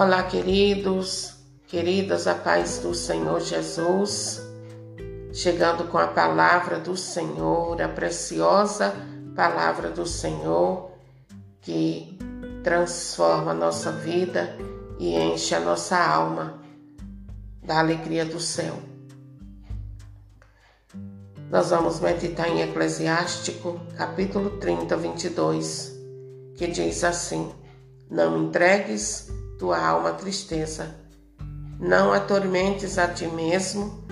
Olá, queridos, queridas, a paz do Senhor Jesus, chegando com a palavra do Senhor, a preciosa palavra do Senhor que transforma a nossa vida e enche a nossa alma da alegria do céu. Nós vamos meditar em Eclesiástico, capítulo 30, 22, que diz assim: Não entregues tua alma tristeza. Não atormentes a ti mesmo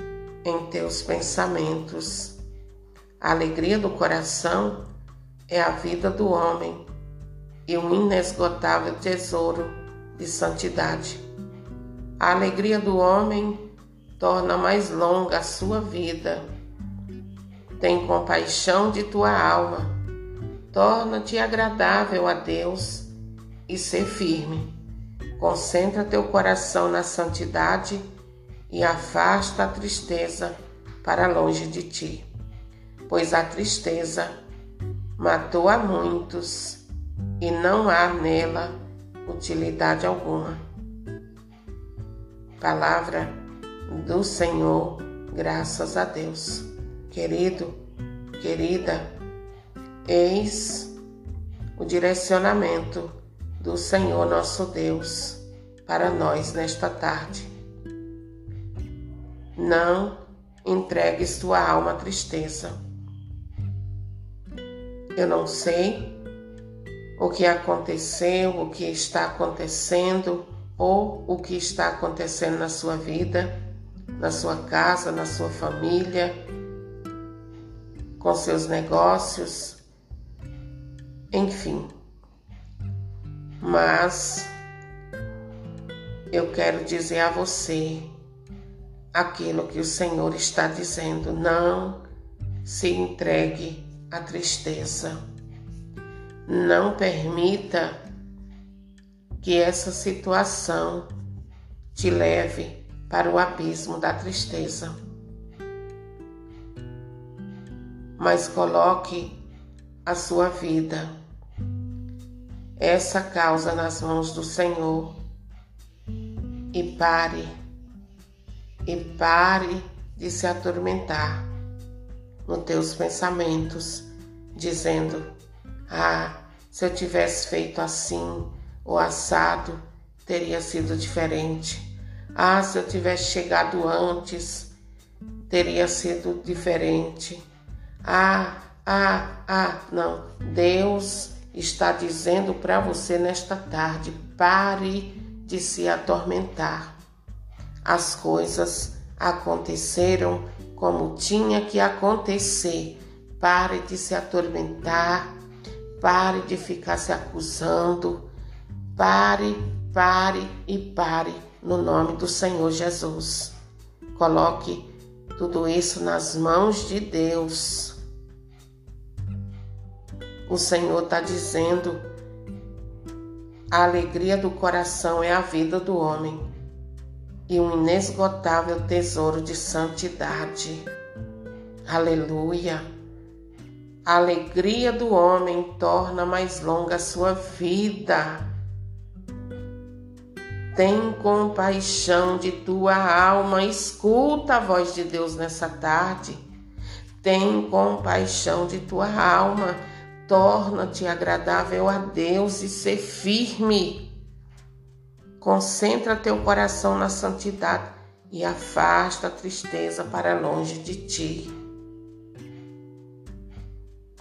em teus pensamentos. A alegria do coração é a vida do homem e um inesgotável tesouro de santidade. A alegria do homem torna mais longa a sua vida. Tem compaixão de tua alma, torna-te agradável a Deus e ser firme. Concentra teu coração na santidade e afasta a tristeza para longe de ti, pois a tristeza matou a muitos e não há nela utilidade alguma. Palavra do Senhor, graças a Deus. Querido, querida, eis o direcionamento do Senhor nosso Deus para nós nesta tarde. Não entregues tua alma à tristeza. Eu não sei o que aconteceu, o que está acontecendo ou o que está acontecendo na sua vida, na sua casa, na sua família, com seus negócios, enfim mas eu quero dizer a você aquilo que o Senhor está dizendo: não se entregue à tristeza. Não permita que essa situação te leve para o abismo da tristeza. Mas coloque a sua vida essa causa nas mãos do Senhor e pare, e pare de se atormentar nos teus pensamentos, dizendo: Ah, se eu tivesse feito assim ou assado, teria sido diferente. Ah, se eu tivesse chegado antes, teria sido diferente. Ah, ah, ah, não. Deus está dizendo para você nesta tarde: pare de se atormentar. As coisas aconteceram como tinha que acontecer. Pare de se atormentar, pare de ficar se acusando. Pare, pare e pare no nome do Senhor Jesus. Coloque tudo isso nas mãos de Deus o Senhor está dizendo: a alegria do coração é a vida do homem e um inesgotável tesouro de santidade. Aleluia! A alegria do homem torna mais longa a sua vida. Tem compaixão de tua alma, escuta a voz de Deus nessa tarde. Tem compaixão de tua alma Torna-te agradável a Deus e ser firme. Concentra teu coração na santidade e afasta a tristeza para longe de ti.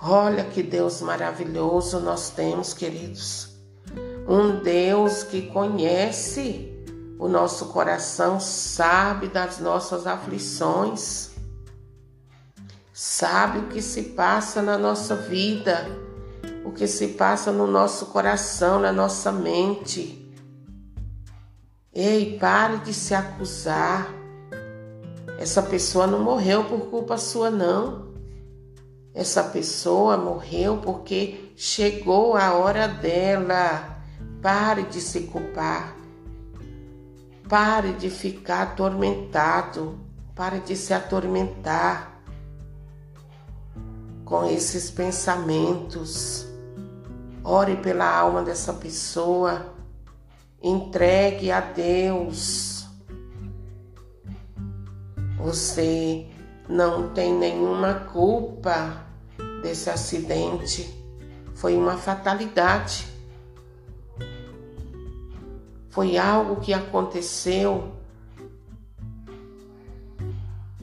Olha que Deus maravilhoso nós temos, queridos. Um Deus que conhece o nosso coração, sabe das nossas aflições sabe o que se passa na nossa vida, o que se passa no nosso coração, na nossa mente. Ei, pare de se acusar. Essa pessoa não morreu por culpa sua, não. Essa pessoa morreu porque chegou a hora dela. Pare de se culpar. Pare de ficar atormentado. Pare de se atormentar com esses pensamentos. Ore pela alma dessa pessoa Entregue a Deus. Você não tem nenhuma culpa desse acidente. Foi uma fatalidade. Foi algo que aconteceu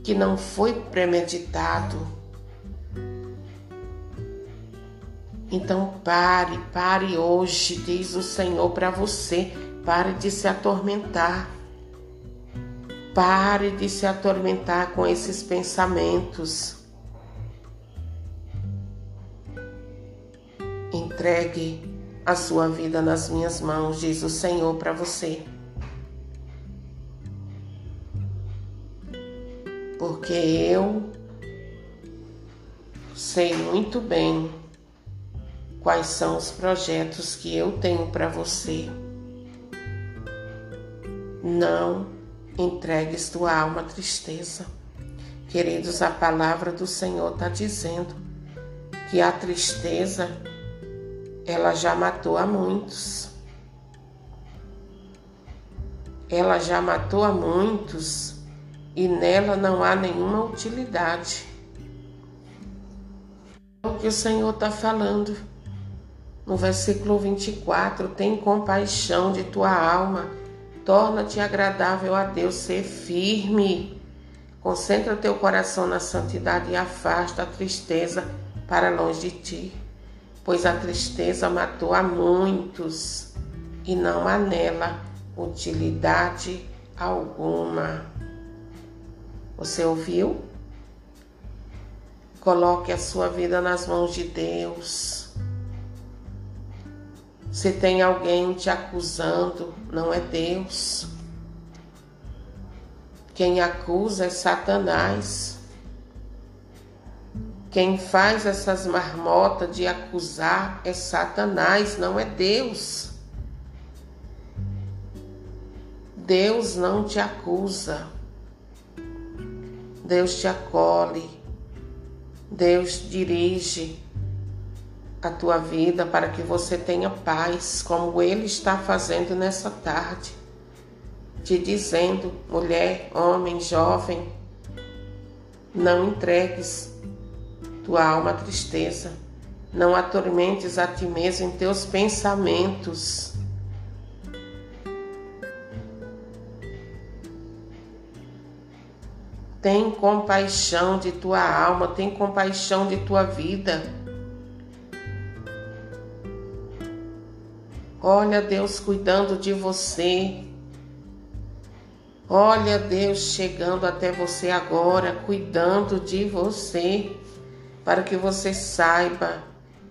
que não foi premeditado. Então pare, pare hoje, diz o Senhor para você. Pare de se atormentar. Pare de se atormentar com esses pensamentos. Entregue a sua vida nas minhas mãos, diz o Senhor para você. Porque eu sei muito bem quais são os projetos que eu tenho para você. Não entregues tua alma à tristeza. Queridos, a palavra do Senhor está dizendo que a tristeza ela já matou a muitos. Ela já matou a muitos e nela não há nenhuma utilidade. É o que o Senhor está falando no versículo 24: tem compaixão de tua alma Torna-te agradável a Deus, ser firme. Concentra teu coração na santidade e afasta a tristeza para longe de ti, pois a tristeza matou a muitos e não há nela utilidade alguma. Você ouviu? Coloque a sua vida nas mãos de Deus. Se tem alguém te acusando, não é Deus. Quem acusa é Satanás. Quem faz essas marmotas de acusar é Satanás, não é Deus. Deus não te acusa. Deus te acolhe. Deus dirige a tua vida para que você tenha paz, como Ele está fazendo nessa tarde, te dizendo, mulher, homem, jovem, não entregues tua alma à tristeza, não atormentes a ti mesmo em teus pensamentos. Tem compaixão de tua alma, tem compaixão de tua vida. Olha Deus cuidando de você. Olha Deus chegando até você agora, cuidando de você, para que você saiba,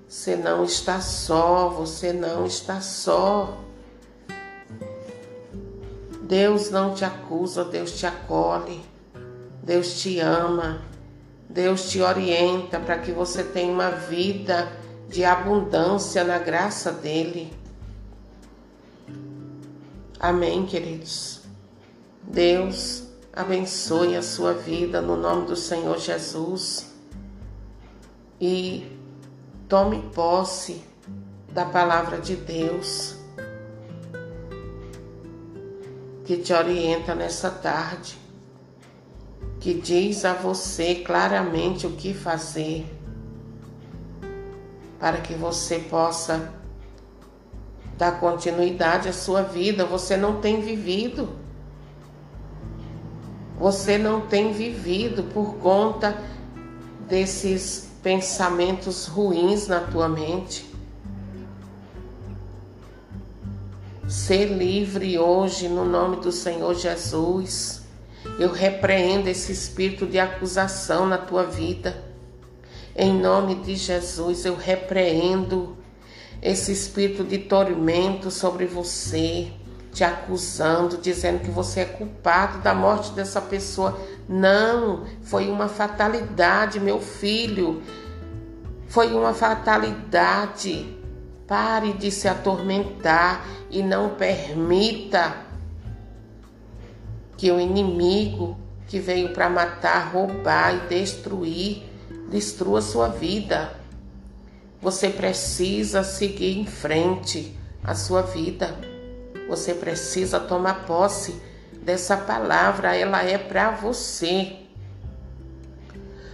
você não está só, você não está só. Deus não te acusa, Deus te acolhe, Deus te ama, Deus te orienta para que você tenha uma vida de abundância na graça dEle. Amém, queridos. Deus abençoe a sua vida no nome do Senhor Jesus e tome posse da palavra de Deus que te orienta nessa tarde, que diz a você claramente o que fazer para que você possa dar continuidade à sua vida. Você não tem vivido. Você não tem vivido por conta desses pensamentos ruins na tua mente. Ser livre hoje no nome do Senhor Jesus. Eu repreendo esse espírito de acusação na tua vida. Em nome de Jesus, eu repreendo esse espírito de tormento sobre você, te acusando, dizendo que você é culpado da morte dessa pessoa. Não, foi uma fatalidade, meu filho. Foi uma fatalidade. Pare de se atormentar e não permita que o inimigo que veio para matar, roubar e destruir, destrua sua vida. Você precisa seguir em frente a sua vida. Você precisa tomar posse dessa palavra, ela é para você.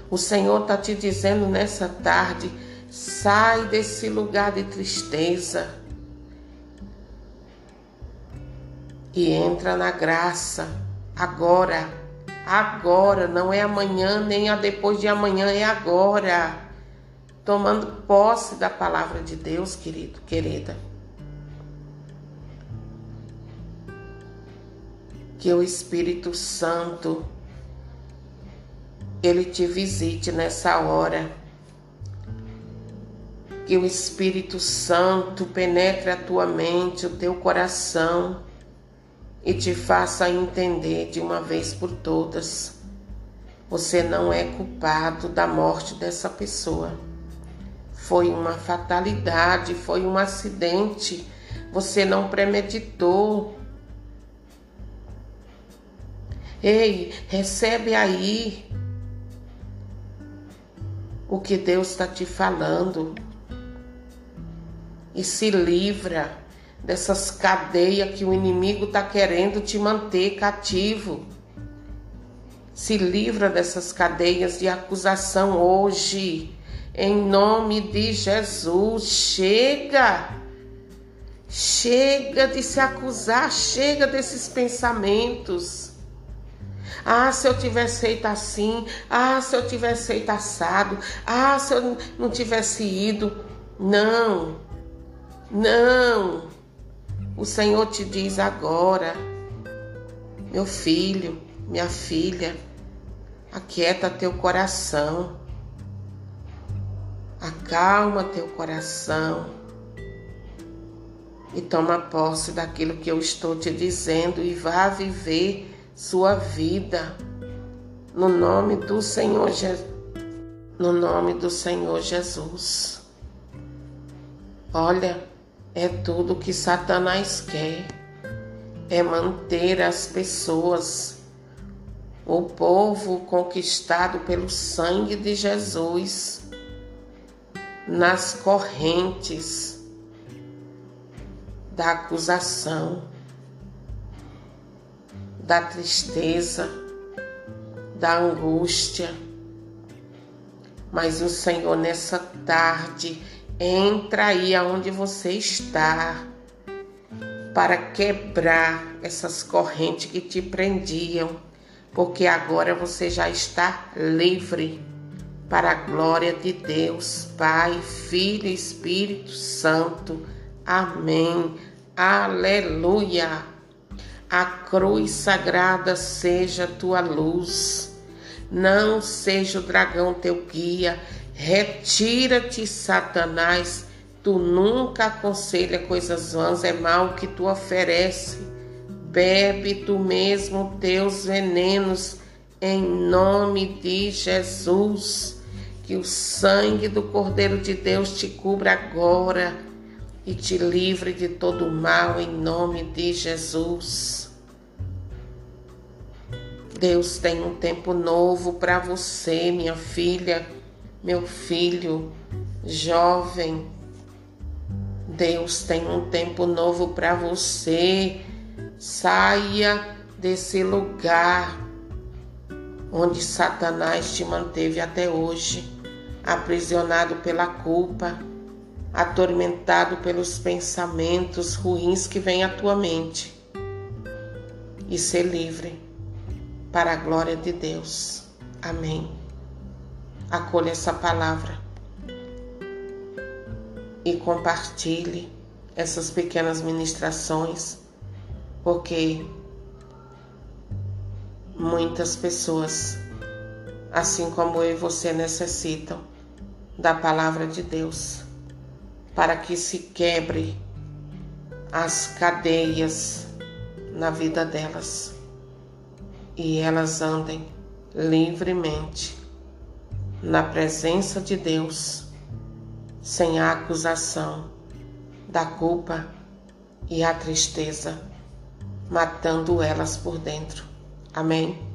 O Senhor está te dizendo nessa tarde: sai desse lugar de tristeza e entra na graça agora. Agora, não é amanhã nem a depois de amanhã, é agora. Tomando posse da palavra de Deus, querido, querida. Que o Espírito Santo ele te visite nessa hora. Que o Espírito Santo penetre a tua mente, o teu coração e te faça entender de uma vez por todas. Você não é culpado da morte dessa pessoa. Foi uma fatalidade, foi um acidente. Você não premeditou. Ei, recebe aí o que Deus está te falando e se livra dessas cadeias que o inimigo está querendo te manter cativo. Se livra dessas cadeias de acusação hoje, em nome de Jesus. Chega! Chega de se acusar, chega desses pensamentos. Ah, se eu tivesse feito assim, ah, se eu tivesse feito assado, ah, se eu não tivesse ido. Não, não. O Senhor te diz agora, meu filho, minha filha, aquieta teu coração, acalma teu coração e toma posse daquilo que eu estou te dizendo e vá viver sua vida no nome do Senhor Je... no nome do Senhor Jesus. Olha, é tudo que Satanás quer. É manter as pessoas, o povo conquistado pelo sangue de Jesus, nas correntes da acusação, da tristeza, da angústia. Mas o Senhor, nessa tarde, Entra aí aonde você está para quebrar essas correntes que te prendiam, porque agora você já está livre para a glória de Deus, Pai, Filho e Espírito Santo. Amém. Aleluia. A cruz sagrada seja tua luz. Não seja o dragão teu guia Retira-te, Satanás, tu nunca aconselha coisas vãs, é mal que tu oferece. Bebe tu mesmo teus venenos, em nome de Jesus. Que o sangue do Cordeiro de Deus te cubra agora e te livre de todo mal, em nome de Jesus. Deus tem um tempo novo para você, minha filha meu filho, jovem, Deus tem um tempo novo para você. Saia desse lugar onde Satanás te manteve até hoje, aprisionado pela culpa, atormentado pelos pensamentos ruins que vêm à tua mente. E ser livre para a glória de Deus. Amém. Acolha essa palavra e compartilhe essas pequenas ministrações, porque muitas pessoas, assim como eu e você, necessitam da palavra de Deus para que se quebre as cadeias na vida delas e elas andem livremente na presença de Deus, sem a acusação da culpa e a tristeza, matando elas por dentro. Amém?